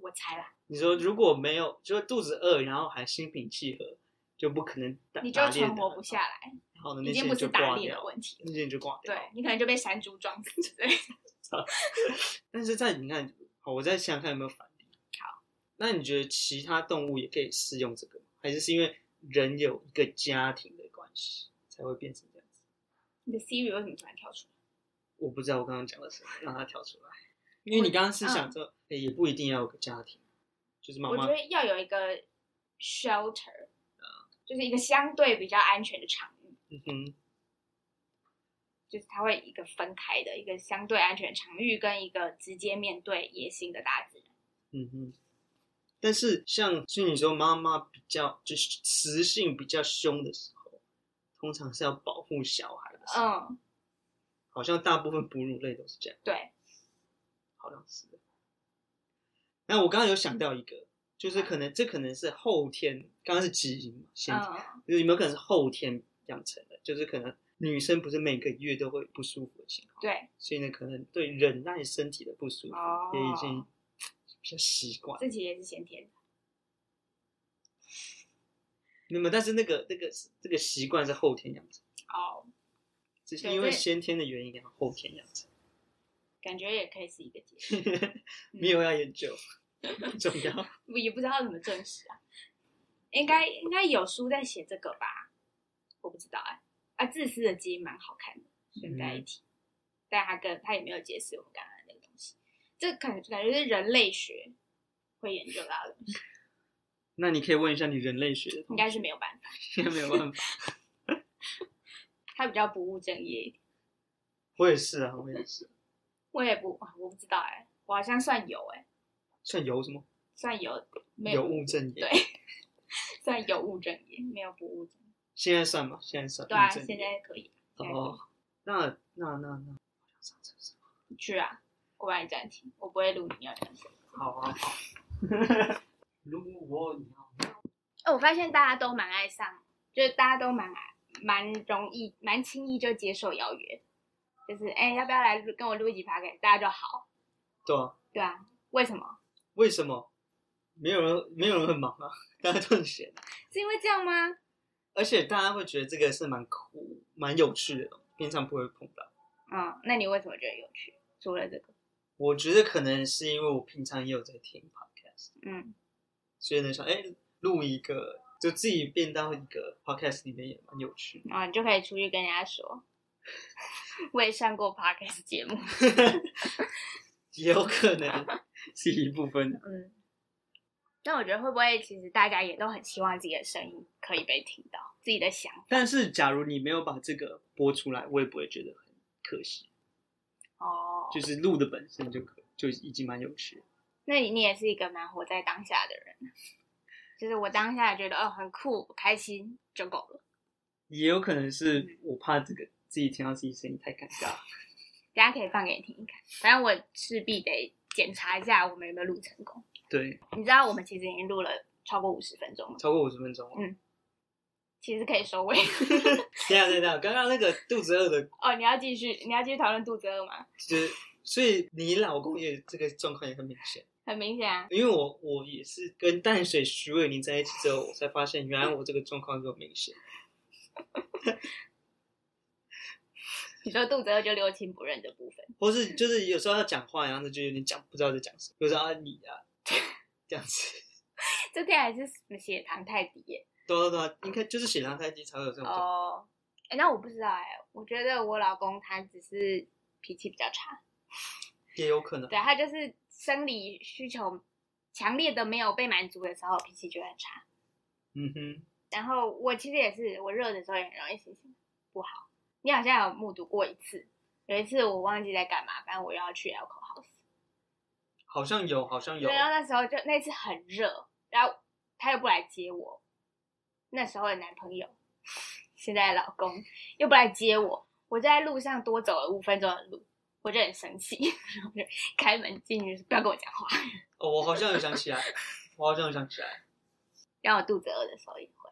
我猜啦，你说如果没有，就是肚子饿，然后还心平气和，就不可能打你就存活的不下来，然后呢，已那些人就经不是打挂掉猎的问题了。那些人就挂掉。对你可能就被山猪撞死之类的。(laughs) 但是在你看，好，我再想想看有没有反例。好，那你觉得其他动物也可以适用这个吗？还是是因为人有一个家庭的关系才会变成这样子？你的 Siri 为什么突然跳出来？我不知道我刚刚讲的什么，让它跳出来。因为你刚刚是想说，诶也不一定要有个家庭，就是妈妈我觉得要有一个 shelter，就是一个相对比较安全的场域。嗯哼，就是它会一个分开的一个相对安全的场域，跟一个直接面对野性的大自然。嗯哼。但是像就你说妈妈比较就是雌性比较凶的时候，通常是要保护小孩的时候，嗯，好像大部分哺乳类都是这样。对，好像是的。那我刚刚有想到一个，就是可能这可能是后天，刚刚是基因嘛，先天，嗯，就是有没有可能是后天养成的？就是可能女生不是每个月都会不舒服的情况，对，所以呢，可能对忍耐身体的不舒服、哦也已经比较习惯。这其实也是先天的。那么，但是那个那个这个习惯是后天养成，哦，只是因为先天的原因，然后后天养成，感觉也可以是一个解释，(laughs) 没有要研究，不 (laughs) 重要。我也不知道怎么证实啊。应该应该有书在写这个吧？我不知道哎、啊，自私的基因蛮好看的，顺带一嗯提。但他跟他也没有解释我们刚刚那个东西，这感感觉是人类学会研究到的东西，(laughs) 那你可以问一下你人类学的应该是没有办法。应该没有办法。他比较不务正业一点。我也是啊，我也是。我也不，我不知道哎、我好像算有哎、算有什么？算有没有物正业。对，(laughs) 算有务正业，没有不务正业。现在算吗？现在算。对啊，现在可以，哦，那那那那，你去啊，我帮你暂停，我不会录你要讲什么。好啊好。(laughs) 如果你要，哦，我发现大家都蛮爱上，就是大家都蛮爱蛮容易、蛮轻易就接受邀约，就是哎、要不要来录跟我录一集 p o d 大家就好，对啊，对啊，为什么？为什么？没有人，没有人很忙啊，大家都很闲，(laughs) 是因为这样吗？而且大家会觉得这个是蛮酷、蛮有趣的东西，平常不会碰到。嗯，那你为什么觉得有趣？除了这个，我觉得可能是因为我平常也有在听 podcast，嗯，所以呢想哎录一个，就自己变到一个 podcast 里面也蛮有趣的。然后你就可以出去跟人家说，(laughs) 我也上过 podcast 节目，(laughs) 也有可能是一部分。嗯。但我觉得会不会其实大家也都很希望自己的声音可以被听到，自己的想法但是假如你没有把这个播出来，我也不会觉得很可惜。哦。就是录的本身就可就已经蛮有趣的。那你你也是一个蛮活在当下的人，就是我当下觉得哦很酷、开心就够了。也有可能是我怕这个自己听到自己声音太尴尬。等下可以放给你听一看，反正我势必得检查一下我们有没有录成功。对，你知道我们其实已经录了超过五十分钟了，超过五十分钟。嗯其实可以收尾。(laughs) 等一下等一下，刚刚那个肚子饿的，哦，你要继续，你要继续讨论肚子饿吗？就是所以你老公也这个状况也很明显。很明显啊，因为我我也是跟淡水徐伟宁在一起之后，我才发现原来我这个状况这么明显。你说肚子饿就六亲不认的部分，或是就是有时候要讲话，然后就有点讲不知道在讲什么，有时候啊你啊这样子，(laughs) 这天还是什么血糖太低耶？对对对，应该就是血糖太低才会有这种。哦，哎，那我不知道哎，我觉得我老公他只是脾气比较差，也有可能。对他就是生理需求强烈的没有被满足的时候，脾气就很差。嗯哼，然后我其实也是，我热的时候也很容易心情不好。你好像有目睹过一次，有一次我忘记在干嘛，反正我又要去 alcohol house。好像有，好像有。对，然后那时候就那次很热，然后他又不来接我，那时候的男朋友，现在的老公又不来接我，我在路上多走了五分钟的路，我就很生气，(laughs) 然后就开门进去，不要跟我讲话。哦，我好像有想起来，我好像有想起来。让我肚子饿的时候也会。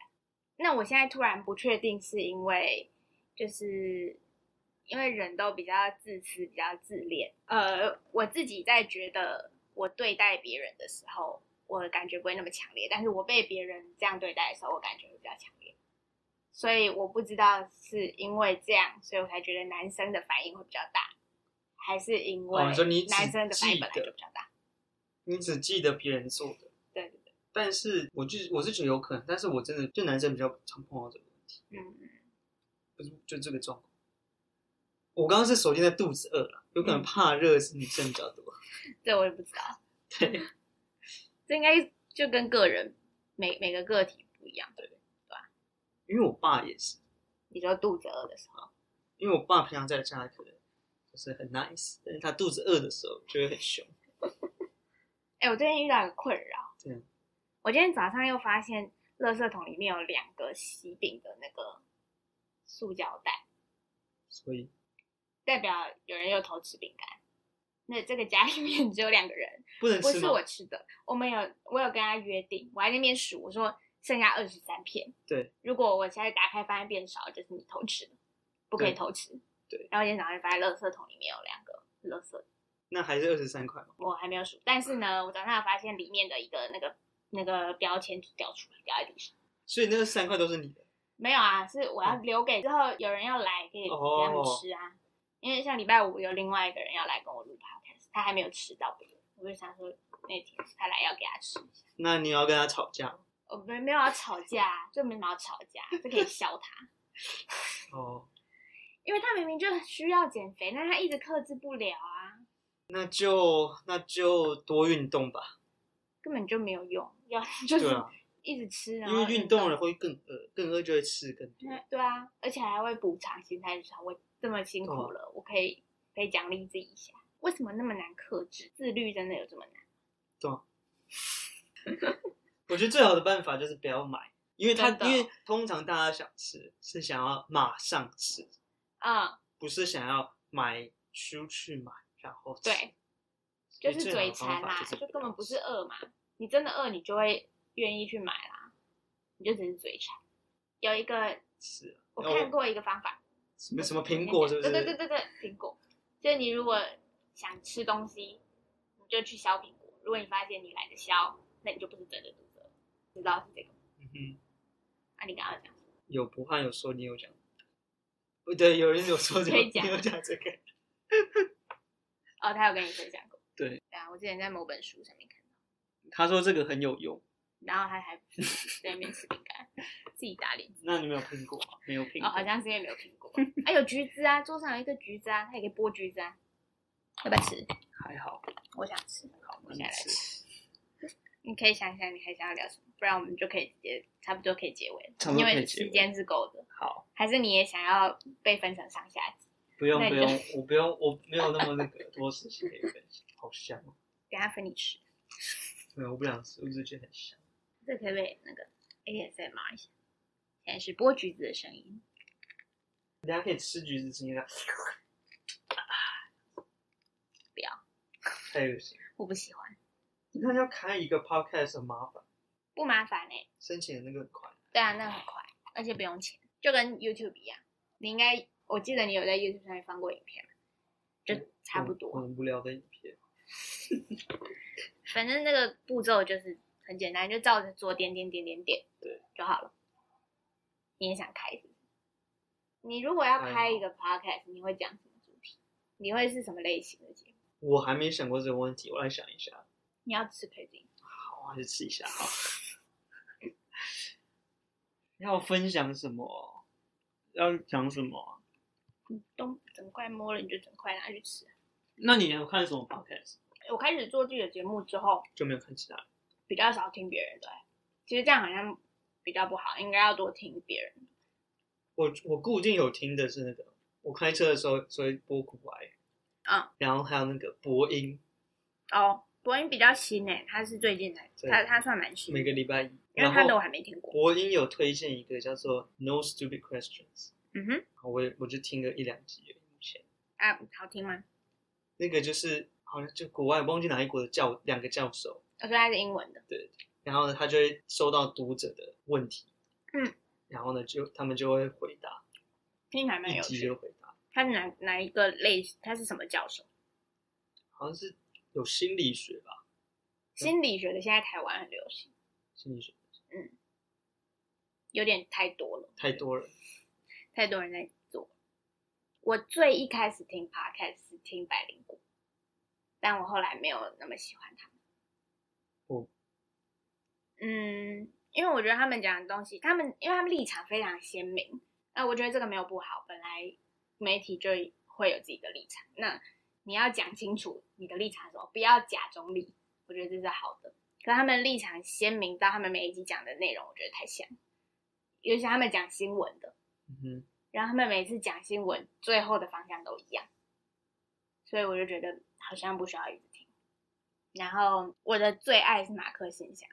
那我现在突然不确定，是因为就是因为人都比较自私、比较自恋。呃，我自己在觉得我对待别人的时候，我感觉不会那么强烈，但是我被别人这样对待的时候，我感觉会比较强烈。所以我不知道是因为这样，所以我才觉得男生的反应会比较大，还是因为男生的反应本来就比较大。你只记得别人做的。但是我就我是觉得有可能，但是我真的就男生比较常碰到这个问题，嗯，就这个状况。我刚刚是首先在肚子饿了，有可能怕热是女生比较多，(laughs) 这我也不知道。对，(laughs) 这应该就跟个人每每个个体不一样，对对？对吧？因为我爸也是，你说肚子饿的时候，因为我爸平常在家可能就是很 nice，但是他肚子饿的时候就会很凶。(laughs) 哎，我最近遇到一个困扰，对。我今天早上又发现，垃圾桶里面有两个喜饼的那个塑胶袋，所以代表有人又偷吃饼干。那这个家里面只有两个人，不能吃不是我吃的，我们有我有跟他约定，我在那边数，我说剩下二十三片。对，如果我现在打开发现变少，就是你偷吃的，不可以偷吃。对。然后今天早上发现垃圾桶里面有两个垃圾，那还是二十三块吗？我还没有数，但是呢，我早上发现里面的一个那个。那个标签就掉出来，掉在地上。所以那个三块都是你的？没有啊，是我要留给之后有人要来可以给他们吃啊。因为像礼拜五有另外一个人要来跟我录 podcast，他还没有吃到别人，我就想说那天他来要给他吃一下。那你要跟他吵架？我没没有要吵架，就没什么要吵架，就可以笑他。(laughs) 哦，(laughs) 因为他明明就需要减肥，但他一直克制不了啊。那就那就多运动吧。根本就没有用，要 (laughs) 就是一直吃，因为运动了会更饿，更饿就会吃更多。对啊，而且还会补偿心态，就是我这么辛苦了，我可以可以奖励自己一下。为什么那么难克制？自律真的有这么难？(laughs) 对啊。我觉得最好的办法就是不要买，因为他因为通常大家想吃是想要马上吃啊，不是想要买出去买然后对。就是嘴馋啦，就根本不是饿嘛。你真的饿，你就会愿意去买啦。你就只是嘴馋。有一个是，我看过一个方法，什么什么苹果是不是？对对对对对，苹果。就是你如果想吃东西，你就去削苹果。如果你发现你懒得削，那你就不是真的肚子饿。知道是这个？嗯哼。那你刚刚讲有不汉有说你有讲，不对，有人有说 (laughs) 你有讲这个。哦，他有跟你分享过。(laughs) 对，对啊，我之前在某本书上面看到，他说这个很有用，然后他还在那边吃饼干，(laughs) 自己打脸。那你没有苹果吗？没有苹果，哦，好像是因为没有苹果。(laughs) 哎，有橘子啊，桌上有一个橘子啊，他也可以剥橘子啊，要不要吃？还好，我想吃，好，我现在来吃。你可以想一想，你还想要聊什么？不然我们就可以直接差不多可以结尾了，因为时间是够的。好，还是你也想要被分成上下集？不用不用，我不用，我没有那么那个多事情可以分享。好香哦！等下分你吃。没有，我不想吃，我只是觉得很香。这可以被那个 ASMR 一下。现在是剥橘子的声音。大家可以吃橘子，声音的。不要。太恶心。我不喜欢。你看要开一个 podcast 很麻烦。不麻烦哎。申请的那个很快。对啊，那很快，而且不用钱，就跟 YouTube 一样。你应该，我记得你有在 YouTube 上面放过影片，就差不多。很无聊的影片。(laughs) 反正那个步骤就是很简单，就照着做，点点点点点，对，就好了。你也想开？你如果要开一个 podcast，你会讲什么主题？你会是什么类型的节目？我还没想过这个问题，我来想一下。你要吃可以自己好，我还是吃一下好。要分享什么？要讲什么啊？你都整块摸了，你就整块拿去吃。那你有看什么 podcast？我开始做自己的节目之后，就没有看其他。比较少听别人的、欸其实这样好像比较不好，应该要多听别人。我我固定有听的是那个，我开车的时候所以播苦哀，嗯，然后还有那个播音，哦，播音比较新诶、他是最近才，对他他算蛮新，每个礼拜一。因为然后他的我还没听过。播音有推荐一个叫做 No Stupid Questions，嗯哼，我我就听了一两集而已目前。啊，好听吗？那个就是好像就国外忘记哪一国的教两个教授，我说他是英文的。对然后呢，他就会收到读者的问题，嗯，然后呢，就他们就会回答，听起来蛮一集有趣的。就回答，他是哪哪一个类？他是什么教授？好像是有心理学吧，心理学的，现在台湾很流行，心理学嗯有点太多了，太多了，太多人在做。我最一开始听 podcast 是听百灵果，但我后来没有那么喜欢他嗯，因为我觉得他们讲的东西，他们因为他们立场非常鲜明，那我觉得这个没有不好，本来媒体就会有自己的立场，那你要讲清楚你的立场是什么，不要假中立，我觉得这是好的。可他们立场鲜明到他们每一集讲的内容，我觉得太像，尤其他们讲新闻的，嗯哼，然后他们每次讲新闻最后的方向都一样，所以我就觉得好像不需要一直听。然后我的最爱是马克信箱，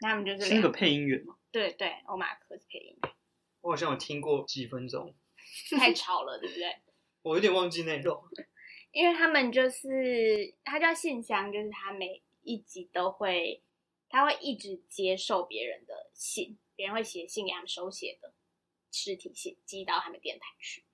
那他们就是两是那个配音员嘛，对对，欧马克是配音员，我好像有听过几分钟，(laughs) 太吵了，对不对？(laughs) 我有点忘记内容。(laughs) 因为他们就是他叫信箱，就是他每一集都会，他会一直接受别人的信，别人会写信给他们手写的实体信寄到他们电台去，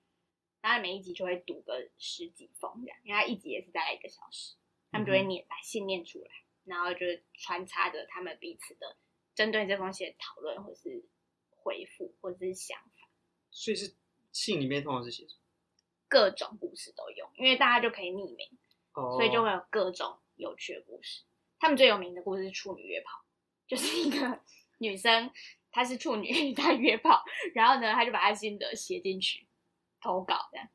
然后每一集就会读个十几封这样，因为他一集也是大概一个小时，他们就会念把信念出来，然后就穿插着他们彼此的针对这封信的讨论，或是回复，或者是想法。所以是信里面通常是写什么？各种故事都有，因为大家就可以匿名，哦，所以就会有各种有趣的故事。他们最有名的故事是处女约炮，就是一个女生，她是处女，(laughs) 她约炮，然后呢，她就把她心得写进去，投稿这样。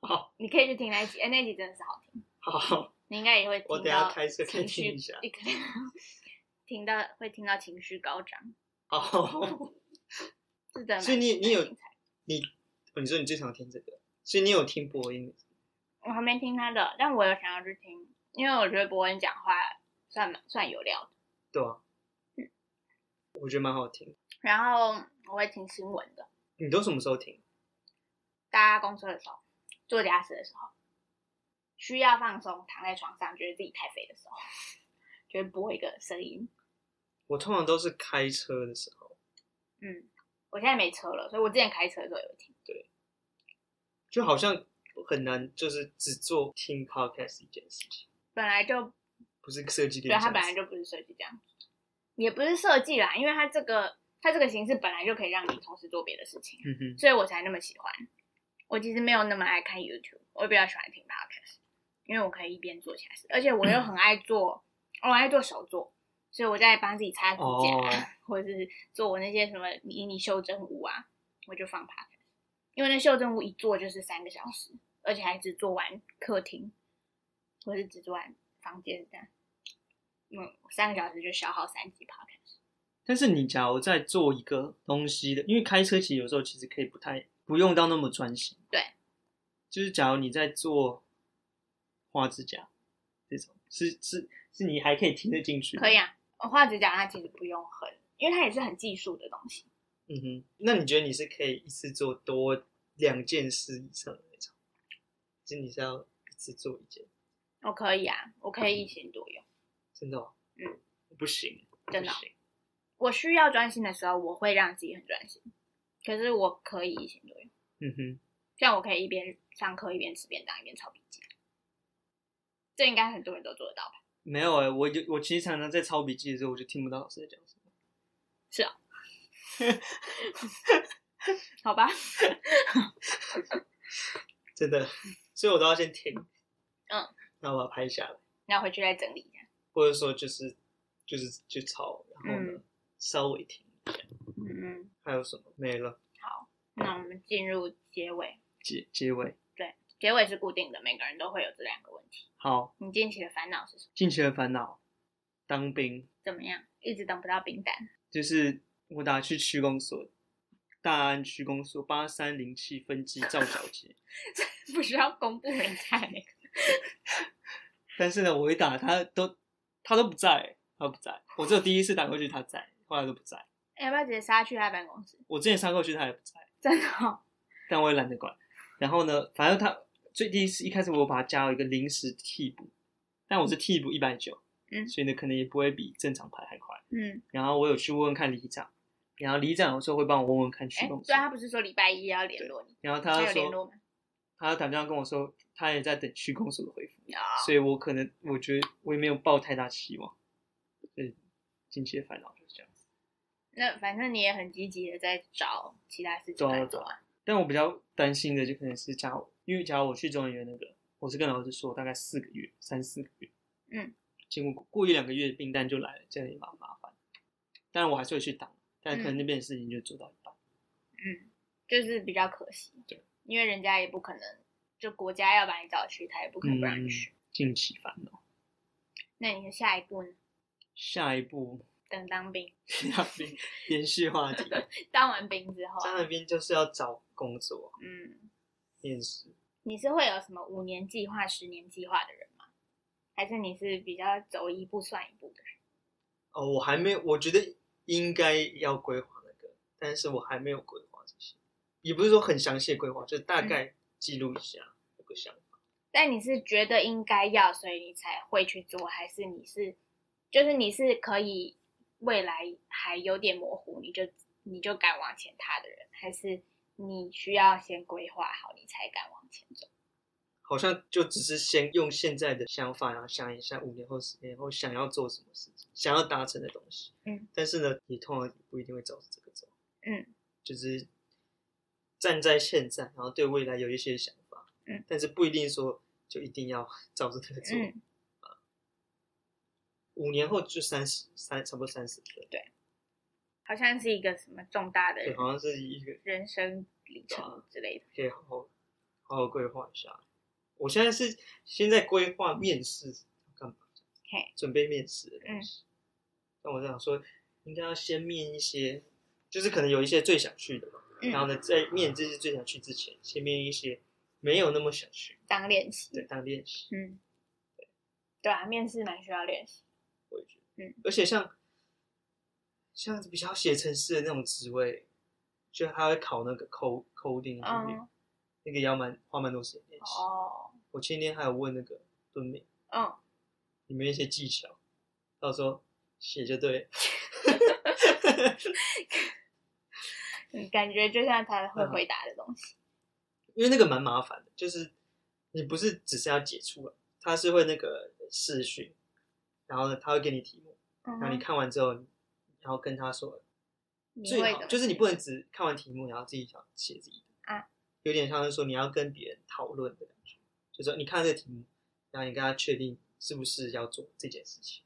好你可以去听那一集，哎，那一集真的是好听，好，(laughs) 你应该也会听我等下到开车听一下，你可能听到会听到情绪高涨，哦，是的。所以你你有你哦你说你最常听这个，所以你有听播音？我还没听他的，但我有想要去听，因为我觉得伯恩讲话算蛮算有料的。对啊，嗯我觉得蛮好听。然后我会听新闻的，你都什么时候听？搭公车的时候，做家事的时候，需要放松，躺在床上觉得自己太肥的时候，(laughs) 就会播一个声音。我通常都是开车的时候，嗯，我现在没车了，所以我之前开车的时候有听。对就好像很难，就是只做听 podcast 一件事情，本来就不是设计对。它本来就不是设计这样子，也不是设计啦，因为它这个它这个形式本来就可以让你同时做别的事情，嗯哼，所以我才那么喜欢。我其实没有那么爱看 YouTube，我比较喜欢听 Podcast，因为我可以一边做其他事，而且我又很爱做，我很爱做手作，所以我在帮自己擦指甲，哦 (laughs) 或者是做我那些什么迷你袖珍屋啊，我就放 Podcast，因为那袖珍屋一做就是三个小时，而且还只做完客厅，或是只做完房间这样，嗯，三个小时就消耗三级 Podcast。但是你假如在做一个东西的，因为开车其实有时候其实可以不太不用到那么专心。对，就是假如你在做画指甲这种，是是是你还可以听得进去。可以。啊，我画指甲它其实不用很，因为它也是很技术的东西。嗯哼，那你觉得你是可以一次做多两件事以上的那种？还是你是要一次做一件？我可以啊，我可以一心多用。真的、哦？嗯，不行，真的哦。我需要专心的时候，我会让自己很专心。可是我可以一心多用，嗯哼，像我可以一边上课一边吃便当一边抄笔记，这应该很多人都做得到吧？没有哎、我就我其实常常在抄笔记的时候，我就听不到老师在讲什么。是啊，(laughs) 好吧，(laughs) 真的，所以我都要先停，嗯，然后把它拍下来，然后回去再整理一下。或者说就是就是就抄，然后呢、嗯稍微停一下。嗯嗯，还有什么没了？好，那我们进入结尾。结结尾结尾是固定的，每个人都会有这两个问题。好，你近期的烦恼是什么？近期的烦恼，当兵怎么样？一直等不到兵单。就是我打去区公所，大安区公所八三零七分机赵小姐，(laughs) 不需要公布人才那个。(laughs) 但是呢，我一打他都他都不在，他不在，我只有第一次打过去他在，后来都不在。要不要直接杀去他办公室？我之前杀过去他也不在，真的、哦？但我也懒得管。然后呢，反正他最第一次一开始我把他加了一个临时替补，但我是替补一百九，嗯所以呢可能也不会比正常排还快。嗯，然后我有去问问看里长，然后里长有时候会帮我问问看区哎，公所对，他不是说礼拜一要联络你，然后他他说有联络吗？他打电话跟我说，他也在等区公所的回复，有。所以我可能我觉得我也没有抱太大期望，所以近期的烦恼就是这样子。那反正你也很积极的在找其他事情找来做啊。但我比较担心的就可能是假如，因为假如我去中研院那个，我是跟老师说大概四个月，三四个月，嗯，结果过一两个月病单就来了，这样也蛮麻烦。当然我还是会去挡，但可能那边的事情就做到一半。嗯，就是比较可惜。对，因为人家也不可能，就国家要把你找去，他也不可能不让你去。近期烦恼，那你的下一步呢？下一步等当兵，(laughs) 当兵延续话题，(laughs) 当完兵之后当完兵就是要找工作、嗯，你是会有什么五年计划、十年计划的人吗？还是你是比较走一步算一步的人？哦，我还没有，我觉得应该要规划那个，但是我还没有规划这些，也不是说很详细的规划，就大概记录一下，有个想法。但你是觉得应该要，所以你才会去做，还是你是，就是你是可以未来还有点模糊，你就你就敢往前踏的人，还是你需要先规划好，你才敢往前走？好像就只是先用现在的想法，然后想一下五年后、十年后想要做什么事情，想要达成的东西。嗯，但是呢，你通常不一定会照着这个走。嗯，就是站在现在，然后对未来有一些想法。嗯，但是不一定说就一定要 (laughs) 照着这个做。嗯，五年后就三十三，差不多三十岁。好像是一个什么重大的对，好像是一个人生里程之类的。可以好好好好规划一下。我现在是现在规划面试干嘛？嘿，准备面试的嗯东西。那我在想说，应该要先面一些，就是可能有一些最想去的嘛。嗯然后呢，在面这些最想去之前，先面一些没有那么想去，当练习，对，当练习。嗯，对啊，面试蛮需要练习。我也觉得，嗯，而且像像比较写程式的那种职位，就他会考那个 code coding 能力，嗯，那个要蛮花蛮多时间练习。哦，我前天还有问那个敦美，嗯，里面一些技巧，到时候写就对 (laughs) 感觉就像他会回答的东西。因为那个蛮麻烦的，就是你不是只是要解出来，他是会那个视讯，然后呢，他会给你题目，嗯然后你看完之后，然后跟他说，最好就是你不能只看完题目，然后自己想写自己的啊，有点像是说你要跟别人讨论的感觉，就是说你看这个题目，然后你跟他确定是不是要做这件事情，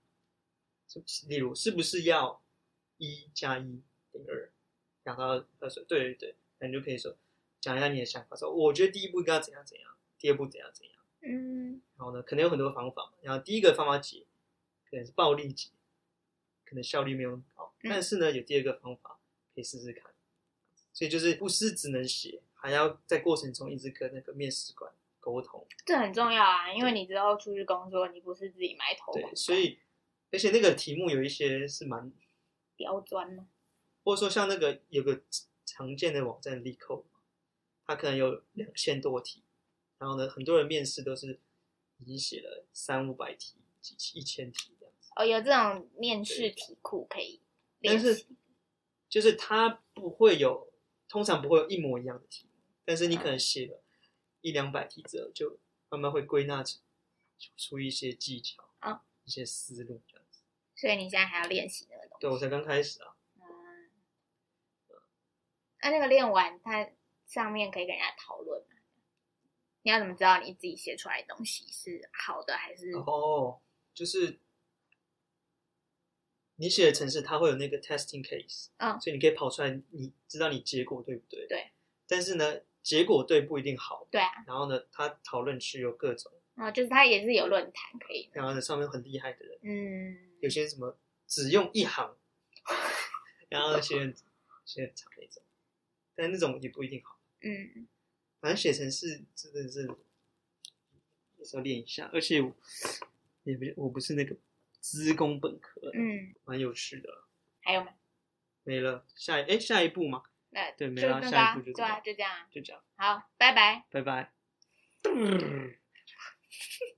是不是例如是不是要一加一等于二，然后他说对对对，那你就可以说讲一下你的想法，说我觉得第一步应该要怎样怎样，第二步怎样怎样，嗯然后呢，可能有很多方法嘛。然后第一个方法解，可能是暴力解，可能效率没有那么高。嗯但是呢，有第二个方法可以试试看。所以就是不是只能写，还要在过程中一直跟那个面试官沟通。这很重要啊，因为你之后出去工作，你不是自己埋头对，所以而且那个题目有一些是蛮，刁钻嘛。或者说像那个有个常见的网站 l e c o 它可能有两千多题，然后呢，很多人面试都是已经写了三五百题、几一千题这样子。哦，有这种面试题库可以练但是。就是它不会有，通常不会有一模一样的题目，但是你可能写了一两百题之后，就慢慢会归纳出出一些技巧啊，一些思路这样子。所以你现在还要练习那个东西。对我才刚开始啊，嗯，那那个练完，它上面可以跟人家讨论吗？你要怎么知道你自己写出来的东西是好的还是？哦，就是你写的程式，它会有那个 testing case，嗯所以你可以跑出来，你知道你结果对不对？对。但是呢，结果对不一定好。对啊，然后呢，它讨论区有各种，啊，就是它也是有论坛可以。然后呢，上面很厉害的人，嗯，有些什么只用一行，然后写很写很长那种，但那种也不一定好。嗯，反正写程式真的是也是要练一下，而且我也不我不是那个资工本科，嗯，蛮有趣的。还有吗？没了，下一哎下一步吗，那对没了下一啊对啊，步就这样就这样啊。就这样，好，拜拜。拜拜。(laughs)